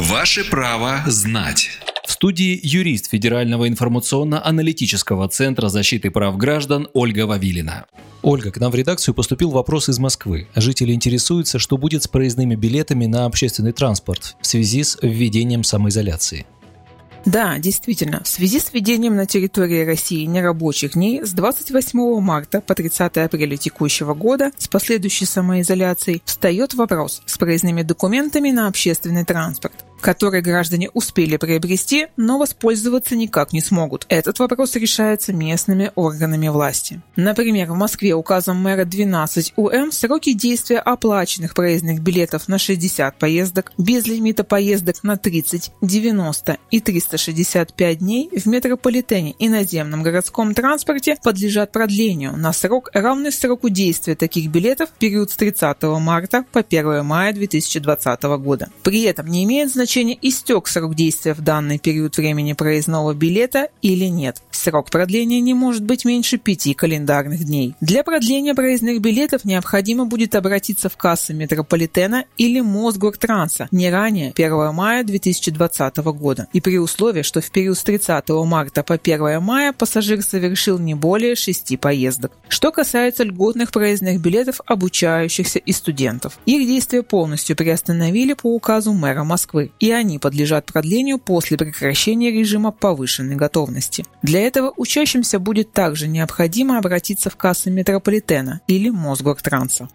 Ваше право знать. В студии юрист Федерального информационно-аналитического центра защиты прав граждан Ольга Вавилина. Ольга, к нам в редакцию поступил вопрос из Москвы. Жители интересуются, что будет с проездными билетами на общественный транспорт в связи с введением самоизоляции. Да, действительно, в связи с введением на территории России нерабочих дней с 28 марта по 30 апреля текущего года с последующей самоизоляцией встает вопрос с проездными документами на общественный транспорт который граждане успели приобрести, но воспользоваться никак не смогут. Этот вопрос решается местными органами власти. Например, в Москве указом мэра 12 УМ сроки действия оплаченных проездных билетов на 60 поездок, без лимита поездок на 30, 90 и 365 дней в метрополитене и наземном городском транспорте подлежат продлению на срок, равный сроку действия таких билетов в период с 30 марта по 1 мая 2020 года. При этом не имеет значения значения, истек срок действия в данный период времени проездного билета или нет. Срок продления не может быть меньше пяти календарных дней. Для продления проездных билетов необходимо будет обратиться в кассы метрополитена или Мосгортранса не ранее 1 мая 2020 года и при условии, что в период с 30 марта по 1 мая пассажир совершил не более 6 поездок. Что касается льготных проездных билетов обучающихся и студентов, их действие полностью приостановили по указу мэра Москвы и они подлежат продлению после прекращения режима повышенной готовности. Для этого учащимся будет также необходимо обратиться в кассы метрополитена или Мосгортранса.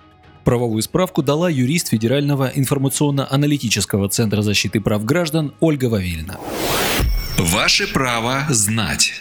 Правовую справку дала юрист Федерального информационно-аналитического центра защиты прав граждан Ольга Вавильна. Ваше право знать.